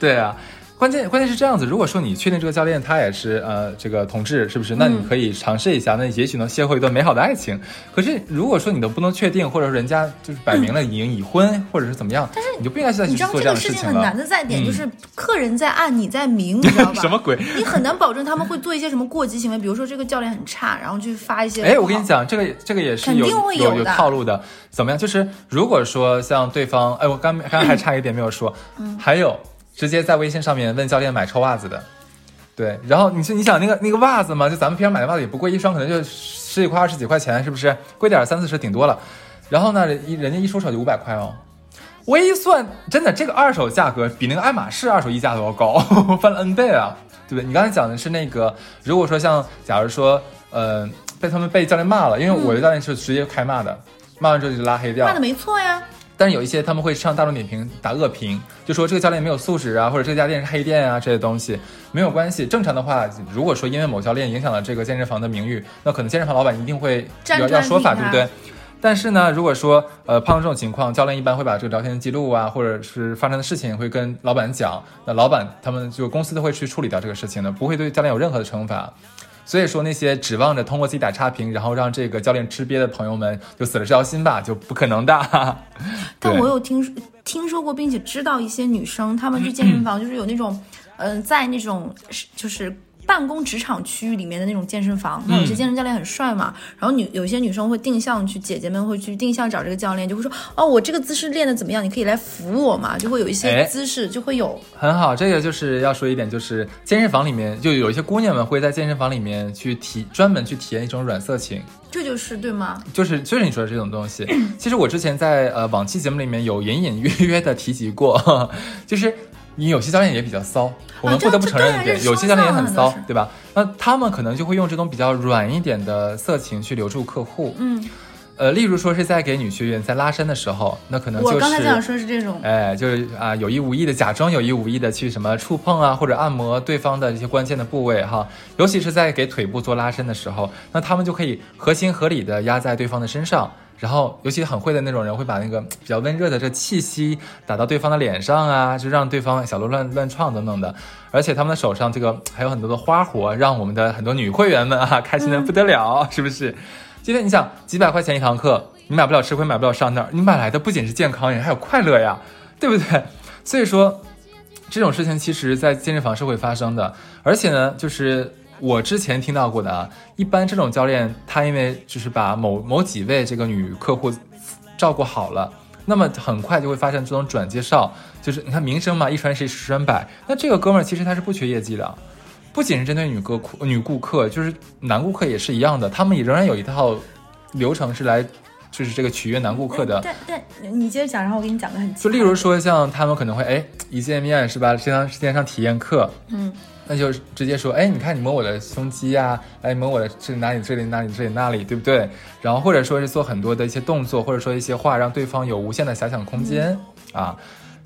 对啊，关键关键是这样子，如果说你确定这个教练他也是呃这个同志，是不是？那你可以尝试一下，那也许能邂逅一段美好的爱情。可是如果说你都不能确定，或者说人家就是摆明了已经已婚，或者是怎么样，但是你就不应该再去做这个事情很样的情了。难的在点，嗯就是客人在暗，你在明，你 知道吧？什么鬼？你很难保证他们会做一些什么过激行为，比如说这个教练很差，然后去发一些。哎，我跟你，讲，这个这个也是肯有定会有的有套路的。怎么样？就是如果说像对方，哎，我刚刚刚 还差一点没有说，嗯还有直接在微信上面问教练买臭袜子的，对，然后你说你想那个那个袜子嘛，就咱们平常买的袜子也不贵，一双可能就十几块、二十几块钱，是不是？贵点三四十顶多了。然后呢，人一人家一出手就五百块哦。我一算，真的这个二手价格比那个爱马仕二手溢价都要高，翻了 N 倍啊，对不对？你刚才讲的是那个，如果说像假如说，呃，被他们被教练骂了，因为我的教练是直接开骂的，骂完之后就拉黑掉骂。的没错呀。但是有一些他们会上大众点评打恶评，就说这个教练没有素质啊，或者这家店是黑店啊这些东西没有关系。正常的话，如果说因为某教练影响了这个健身房的名誉，那可能健身房老板一定会要要说法，对不对？但是呢，如果说呃碰到这种情况，教练一般会把这个聊天记录啊，或者是发生的事情会跟老板讲，那老板他们就公司都会去处理掉这个事情的，不会对教练有任何的惩罚。所以说那些指望着通过自己打差评，然后让这个教练吃瘪的朋友们就死了这条心吧，就不可能的。对 但我有听说听说过，并且知道一些女生，她们去 健身房就是有那种，嗯、在那种就是。办公职场区域里面的那种健身房，那有些健身教练很帅嘛，然后女有些女生会定向去，姐姐们会去定向找这个教练，就会说哦，我这个姿势练的怎么样？你可以来扶我嘛，就会有一些哎姿势就会有，很好，这个就是要说一点，就是健身房里面就有一些姑娘们会在健身房里面去体专门去体验一种软色情，这就是对吗？就是就是你说的这种东西。其实我之前在呃往期节目里面有隐隐约约的提及过，就是你有些教练也比较骚，我们不得不承认一点，有些教练也很骚对吧？那他们可能就会用这种比较软一点的色情去留住客户，嗯，呃，例如说是在给女学员在拉伸的时候，那可能就是我刚才想说是这种，哎，就是啊，有意无意的假装有意无意的去什么触碰啊，或者按摩对方的一些关键的部位哈，尤其是在给腿部做拉伸的时候，那他们就可以合情合理的压在对方的身上，然后尤其很会的那种人会把那个比较温热的这气息打到对方的脸上啊，就让对方小鹿乱乱撞等等的，而且他们的手上这个还有很多的花活，让我们的很多女会员们啊开心的不得了，是不是？今天你想几百块钱一堂课，你买不了吃亏，买不了上当，你买来的不仅是健康，也还有快乐呀，对不对？所以说，这种事情其实在健身房是会发生的，而且呢，就是我之前听到过的啊，一般这种教练他因为就是把某某几位这个女客户照顾好了。那么很快就会发生这种转介绍，就是你看名声嘛，一传十，十传百。那这个哥们儿其实他是不缺业绩的，不仅是针对女客、女顾客，就是男顾客也是一样的，他们也仍然有一套流程是来，就是这个取悦男顾客的。但但你接着讲，然后我给你讲个很就例如说，像他们可能会哎一见面是吧，线上线上体验课，嗯，那就直接说，哎，你看你摸我的胸肌呀、哎，摸我的这里哪里这里哪里这里那里，对不对？然后或者说是做很多的一些动作，或者说一些话，让对方有无限的遐想空间、啊。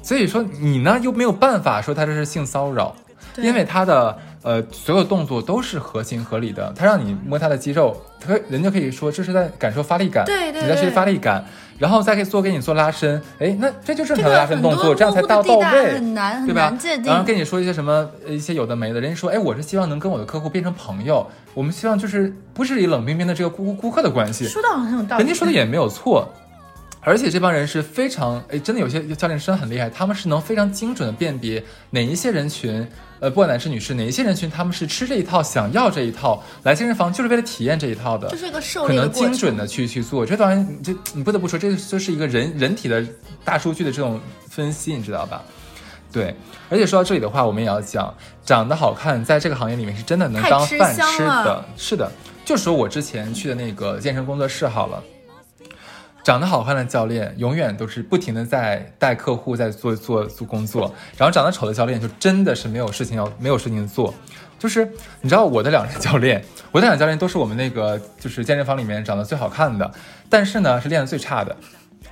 所以说你呢又没有办法说他这是性骚扰，因为他的呃所有动作都是合情合理的，他让你摸他的肌肉，他人家可以说这是在感受发力感，对对你在学习发力感，然后再可以做给你做拉伸，哎，那这就正这常的拉伸动作，这样才到到位，很难很对吧然后跟你说一些什么呃一些有的没的，人家说，哎，我是希望能跟我的客户变成朋友，我们希望就是不是以冷冰冰的这个顾顾顾客的关系，说的好像很有道理，人家说的也没有错。而且这帮人是非常，哎，真的有些教练真的很厉害，他们是能非常精准的辨别哪一些人群，呃，不管男士女士，哪一些人群他们是吃这一套，想要这一套，来健身房就是为了体验这一套的，这是一个狩可能猎的过程，精准的去去做。这当然，这你不得不说，这就是一个人人体的大数据的这种分析，你知道吧？对，而且说到这里的话，我们也要讲，长得好看，在这个行业里面是真的能当饭吃的。是的，就说我之前去的那个健身工作室好了。长得好看的教练永远都是不停的在带客户在做做做工作，然后长得丑的教练就真的是没有事情要没有事情做，就是你知道我的两任教练，我的两个教练都是我们那个就是健身房里面长得最好看的，但是呢是练得最差的，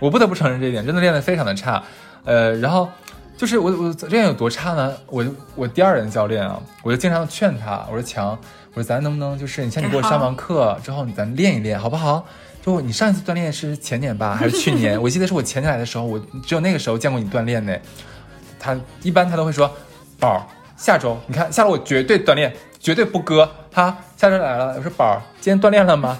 我不得不承认这一点，真的练得非常的差，呃，然后就是我我练有多差呢？我我第二任教练啊，我就经常劝他，我说强，我说咱能不能就是你像你给我上完课之后，你咱练一练好不好？就你上一次锻炼是前年吧，还是去年？我记得是我前年来的时候，我只有那个时候见过你锻炼呢。他一般他都会说，宝儿，下周你看下周我绝对锻炼，绝对不割。哈，下周来了，我说宝儿，今天锻炼了吗？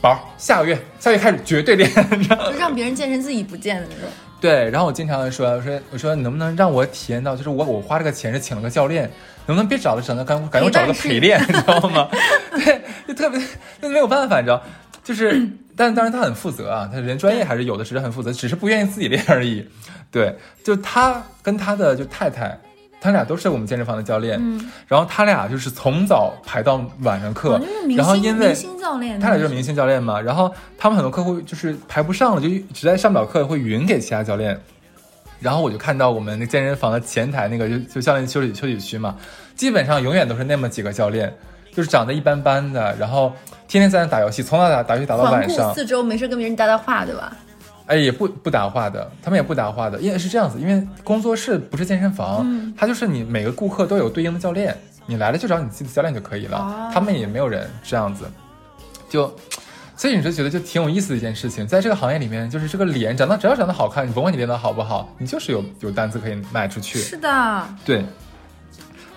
宝儿，下个月下个月开始绝对练，你知道就让别人健身自己不健的那种。对，然后我经常说，我说我说你能不能让我体验到，就是我我花这个钱是请了个教练，能不能别找了整个感感觉我找了个陪练，你知道吗？对，就特别那没有办法，你知道，就是，但当然他很负责啊，他人专业还是有的，只是很负责，只是不愿意自己练而已。对，就他跟他的就太太。他俩都是我们健身房的教练，嗯然后他俩就是从早排到晚上课，然后因为他俩就是明星教练嘛，然后他们很多客户就是排不上了，就实在上不了课，会匀给其他教练。然后我就看到我们那健身房的前台那个就就教练休息休息区嘛，基本上永远都是那么几个教练，就是长得一般般的，然后天天在那打游戏，从早打打游戏打到晚上，四周，没事跟别人搭搭话，对吧？哎也不不搭话的，他们也不搭话的，因为是这样子，因为工作室不是健身房，嗯它就是你每个顾客都有对应的教练，你来了就找你自己的教练就可以了，哦他们也没有人这样子，就。所以你就觉得就挺有意思的一件事情，在这个行业里面，就是这个脸长得只要长得好看，你甭管你练得好不好，你就是有有单子可以卖出去。是的，对，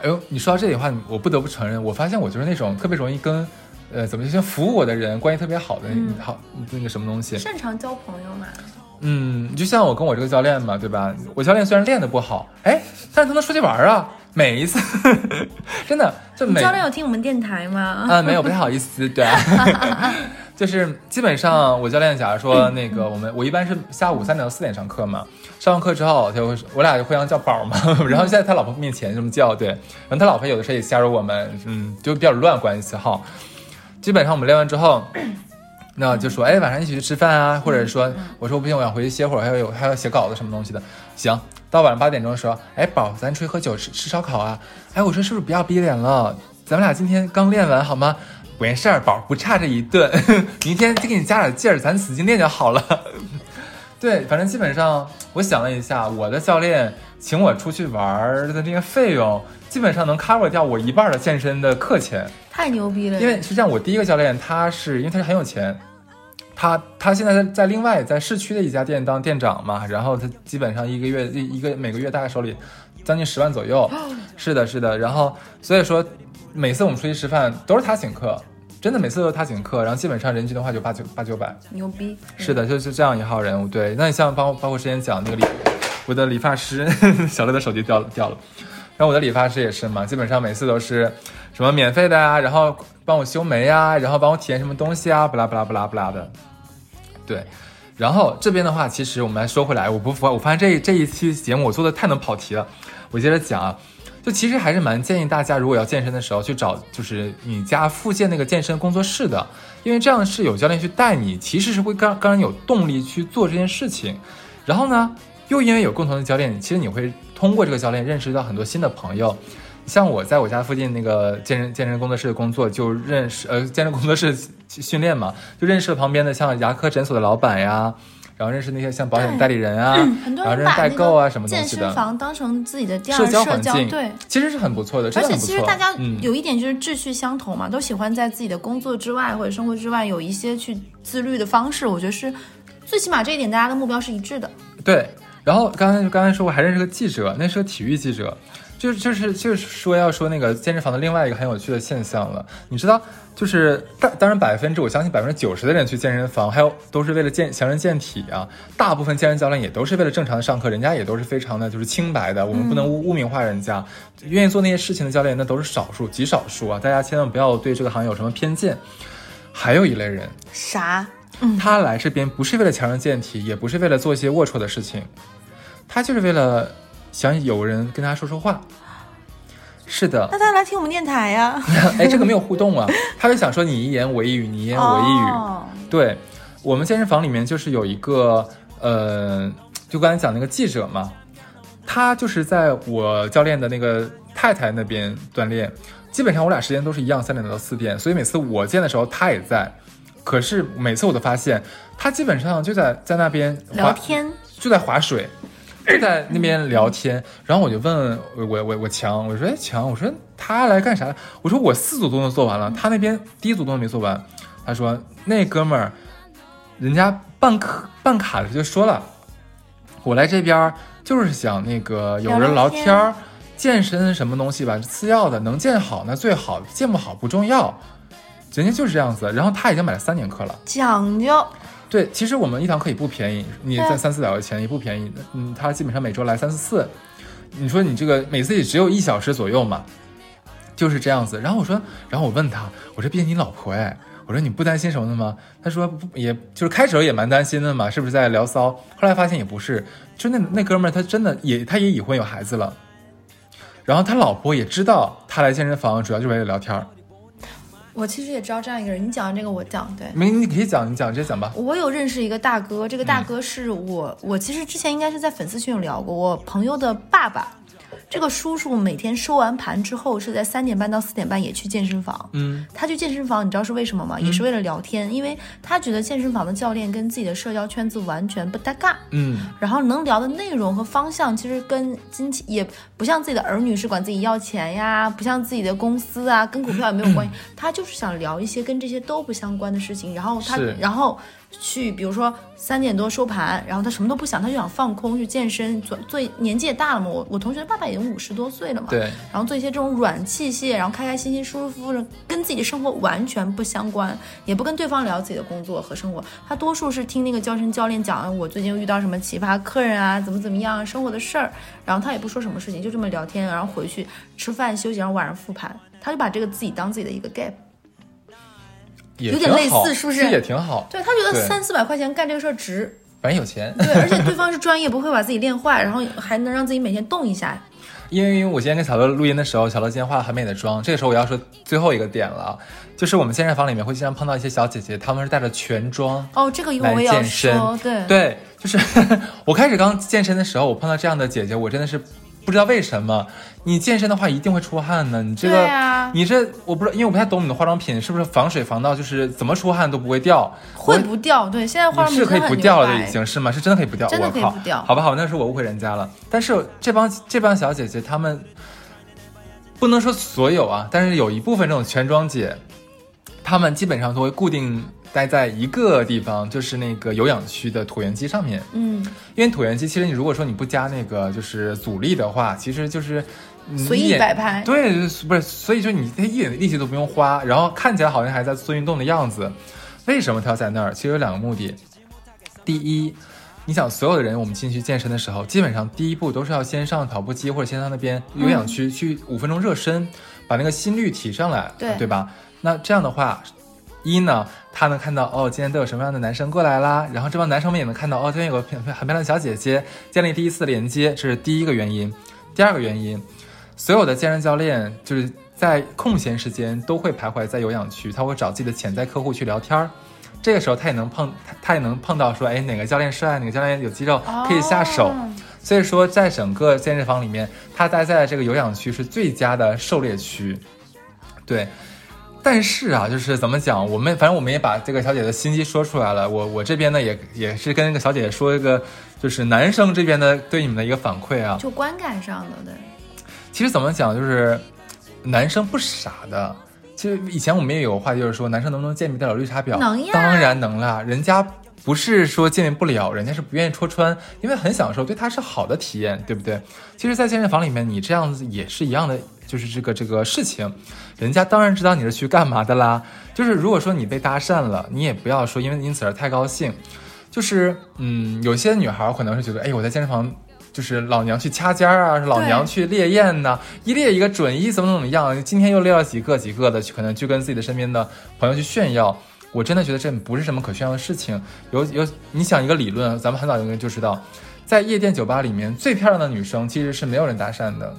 哎呦，你说到这里的话，我不得不承认，我发现我就是那种特别容易跟，呃，怎么就像服务我的人关系特别好的、嗯好那个什么东西。擅长交朋友嘛。嗯，就像我跟我这个教练嘛，对吧？我教练虽然练的不好，哎，但是他能出去玩啊，每一次，真的就每你教练有听我们电台吗？啊，没有，不太好意思，对、啊，就是基本上我教练，假如说那个我们，我一般是下午三点到四点上课嘛，上完课之后，他就会我俩就互相叫宝嘛，然后在他老婆面前这么叫，对，然后他老婆有的时候也加入我们，嗯，就比较乱关系哈。基本上我们练完之后，那就说，哎，晚上一起去吃饭啊，或者说我说不行，我想回去歇会儿，还有还要写稿子什么东西的，行。到晚上八点钟的时候，哎，宝，咱出去喝酒吃吃烧烤啊？哎，我说是不是不要逼脸了？咱们俩今天刚练完好吗？没事儿，宝不差这一顿，明天再给你加点劲儿，咱使劲练就好了。对，反正基本上我想了一下，我的教练请我出去玩儿的这个费用，基本上能 cover 掉我一半的健身的课钱。太牛逼了！因为是这样，我第一个教练他是因为他是很有钱，他他现在在在另外在市区的一家店当店长嘛，然后他基本上一个月一一个每个月大概手里将近十万左右，是的，是的，然后所以说每次我们出去吃饭都是他请客，真的每次都是他请客，然后基本上人均的话就八九八九百，牛逼，是的，就是这样一号人物。对，那你像包包括之前讲那个理，我的理发师 小乐的手机掉了掉了，然后我的理发师也是嘛，基本上每次都是什么免费的呀、然后帮我修眉呀、然后帮我体验什么东西啊，不拉不拉不拉不拉的。对，然后这边的话，其实我们来说回来，我不服我发现这这一期节目我做的太能跑题了，我接着讲啊。就其实还是蛮建议大家，如果要健身的时候，去找就是你家附近那个健身工作室的，因为这样是有教练去带你，其实是会让让人有动力去做这件事情。然后呢，又因为有共同的教练，其实你会通过这个教练认识到很多新的朋友。像我在我家附近那个健身健身工作室工作，就认识呃健身工作室训练嘛，就认识了旁边的像牙科诊所的老板呀，然后认识那些像保险代理人啊，很多然后认识代购啊什么东健身。房当成自己的第二社交环境对。其实是很不错的，真而且。其实大家嗯有一点就是志趣相同嘛，都喜欢在自己的工作之外或者生活之外有一些去自律的方式。我觉得是最起码这一点大家的目标是一致的。对，然后刚才刚才说我还认识个记者，那是个体育记者，就是就是就是说要说那个健身房的另外一个很有趣的现象了，你知道，就是当当然百分之我相信百分之九十的人去健身房，还有都是为了健强身健体啊，大部分健身教练也都是为了正常的上课，人家也都是非常的就是清白的，我们不能污污名化人家，愿意做那些事情的教练那都是少数极少数啊，大家千万不要对这个行业有什么偏见。还有一类人，啥？他来这边不是为了强身健体，也不是为了做一些龌龊的事情，他就是为了想有人跟他说说话。是的，那他来听我们电台呀、哎，这个没有互动啊，他就想说你一言我一语，你一言我一语。哦。对，我们健身房里面就是有一个，呃，就刚才讲那个记者嘛，他就是在我教练的那个太太那边锻炼，基本上我俩时间都是一样，三点到四点，所以每次我见的时候他也在，可是每次我都发现他基本上就在在那边滑聊天，就在划水，就在那边聊天。然后我就问我我我我强，我说哎强，我说他来干啥？我说我四组动作做完了，他那边第一组动作没做完。他说那哥们儿，人家办卡办卡的就说了，我来这边就是想那个有人聊天儿。健身什么东西吧，次要的，能健好那最好，健不好不重要。人家就是这样子。然后他已经买了三年课了。讲究。对，其实我们一堂课也不便宜，你在三四百块钱也不便宜。嗯，他基本上每周来三四次，你说你这个每次也只有一小时左右嘛，就是这样子。然后我说，然后我问他，我说毕竟你老婆哎，我说你不担心什么的吗？他说不，也就是开始也蛮担心的嘛，是不是在聊骚？后来发现也不是，就那那哥们儿他真的也他也已婚有孩子了，然后他老婆也知道他来健身房主要就是为了聊天儿。我其实也知道这样一个人，你讲完这个我讲对。没，你可以讲，你讲直接讲吧。我有认识一个大哥，这个嗯大哥是我，我其实之前应该是在粉丝群有聊过，我朋友的爸爸。这个叔叔每天收完盘之后，是在三点半到四点半也去健身房。嗯，他去健身房，你知道是为什么吗？也是为了聊天，因为他觉得健身房的教练跟自己的社交圈子完全不搭嘎。嗯，然后能聊的内容和方向，其实跟金钱也不像自己的儿女是管自己要钱呀，不像自己的公司啊，跟股票也没有关系。他就是想聊一些跟这些都不相关的事情，然后他，然后去，比如说三点多收盘，然后他什么都不想，他就想放空去健身，做做年纪也大了嘛。我我同学的爸爸已经五十多岁了嘛，对，然后做一些这种软器械，然后开开心心、舒舒服服的，跟自己的生活完全不相关，也不跟对方聊自己的工作和生活。他多数是听那个健身教练讲，我最近遇到什么奇葩客人啊，怎么怎么样，生活的事儿。然后他也不说什么事情，就这么聊天，然后回去吃饭休息，然后晚上复盘。他就把这个自己当自己的一个 gap。也有点类似是不是这也挺好，对他觉得三四百块钱干这个事儿值。反正有钱。对，而且对方是专业，不会把自己练坏，然后还能让自己每天动一下。因为我今天跟小乐录音的时候，小乐今天化了很美的妆。这个时候我要说最后一个点了，就是我们健身房里面会经常碰到一些小姐姐，她们是带着全妆哦，这个一会儿我也要说，。对对，就是 我开始刚健身的时候，我碰到这样的姐姐，我真的是不知道为什么。你健身的话一定会出汗呢，你这个，啊你这我不知道，因为我不太懂你的化妆品是不是防水防到，就是怎么出汗都不会掉。会不掉。对，现在化妆品是可以不掉了已经是吗？是真的可以不掉，真的我靠可以不掉好吧，好，那是我误会人家了。但是这帮这帮小姐姐，她们不能说所有啊，但是有一部分这种全妆姐，她们基本上都会固定待在一个地方，就是那个有氧区的椭圆机上面。嗯，因为椭圆机其实你如果说你不加那个就是阻力的话，其实就是你随意摆拍对，不是，所以就你一点力气都不用花，然后看起来好像还在做运动的样子。为什么他要在那儿？其实有两个目的。第一，你想所有的人，我们进去健身的时候，基本上第一步都是要先上跑步机或者先上那边有氧区、去五分钟热身，把那个心率提上来，对对吧？那这样的话，一呢，他能看到哦，今天都有什么样的男生过来啦，然后这帮男生们也能看到哦，今天有个很很漂亮的小姐姐，建立第一次连接，这是第一个原因。第二个原因，所有的健身教练就是在空闲时间都会徘徊在有氧区，他会找自己的潜在客户去聊天儿。这个时候他也能碰，他他也能碰到说，哎，哪个教练帅，哪个教练有肌肉，可以下手。哦所以说，在整个健身房里面，他待在这个有氧区是最佳的狩猎区。对，但是啊，就是怎么讲，我们反正我们也把这个小姐的心机说出来了。我我这边呢，也也是跟那个小姐姐说一个，就是男生这边的对你们的一个反馈啊。就观感上的，对，其实怎么讲，就是男生不傻的。其实以前我们也有话题，就是说男生能不能鉴别得了绿茶婊？能呀当然能啦。人家不是说鉴别不了，人家是不愿意戳穿，因为很享受，对他是好的体验，对不对？其实，在健身房里面，你这样子也是一样的，就是这个这个事情，人家当然知道你是去干嘛的啦。就是如果说你被搭讪了，你也不要说因为因此而太高兴。就是嗯，有些女孩可能是觉得，哎，我在健身房。就是老娘去掐尖儿啊，老娘去烈焰呐、一列一个准，一怎么怎么样，今天又列了几个几个的，可能去跟自己的身边的朋友去炫耀。我真的觉得这不是什么可炫耀的事情。有有，你想一个理论，咱们很早就就知道，在夜店酒吧里面，最漂亮的女生其实是没有人搭讪的，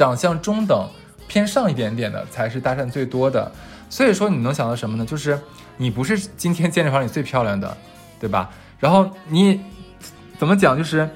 长相中等偏上一点点的才是搭讪最多的。所以说，你能想到什么呢？就是你不是今天健身房里最漂亮的，对吧？然后你怎么讲？就是。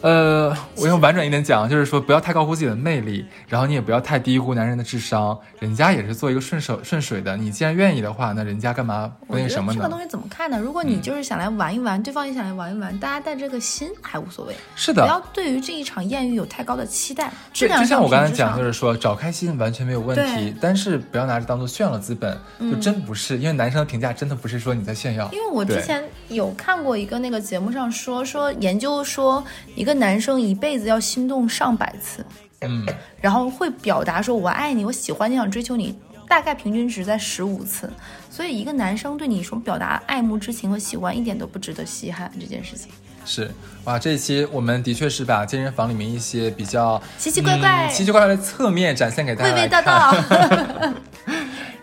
呃，我用婉转一点讲，就是说不要太高估自己的魅力，然后你也不要太低估男人的智商，人家也是做一个顺手顺水的。你既然愿意的话，那人家干嘛不我觉那什么这个东西怎么看呢？如果你就是想来玩一玩，对方也想来玩一玩，大家带这个心还无所谓，是的，不要对于这一场艳遇有太高的期待。就像我刚才讲，就是说找开心完全没有问题，但是不要拿着当做炫耀的资本，就真不是，因为男生的评价真的不是说你在炫耀，因为我之前有看过一个那个节目上说说研究说一个男生一辈子要心动上百次，嗯，然后会表达说我爱你，我喜欢你，想追求你，大概平均值在十五次。所以一个男生对你说表达爱慕之情和喜欢，一点都不值得稀罕这件事情。是哇，这一期我们的确是把健身房里面一些比较奇奇怪怪嗯奇奇怪怪的侧面展现给大家来娓娓道。道。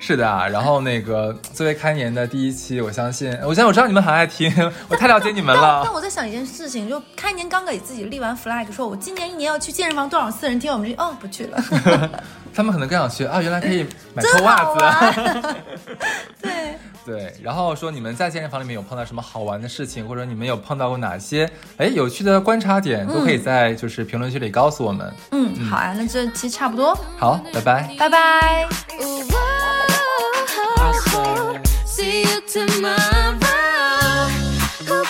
是的啊，然后那个作为开年的第一期，我相信，我相信我知道你们很爱听，我太了解你们了但。我在想一件事情，就开年刚给自己立完 flag，说我今年一年要去健身房多少次，人听我们就哦不去了，他们可能更想去啊，原来可以买真臭袜子。玩。对，对，然后说你们在健身房里面有碰到什么好玩的事情，或者你们有碰到过哪些哎有趣的观察点，都可以在就是评论区里告诉我们。嗯，好啊，那这期差不多，好，拜拜。拜拜。See you tomorrow. Hope